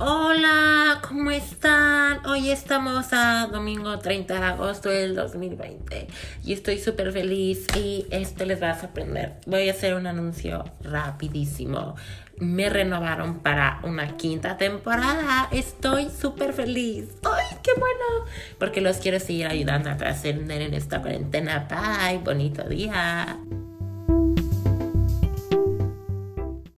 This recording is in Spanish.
Hola, ¿cómo están? Hoy estamos a domingo 30 de agosto del 2020 y estoy súper feliz y esto les va a sorprender. Voy a hacer un anuncio rapidísimo. Me renovaron para una quinta temporada. Estoy súper feliz. ¡Ay, qué bueno! Porque los quiero seguir ayudando a trascender en esta cuarentena. Bye, bonito día.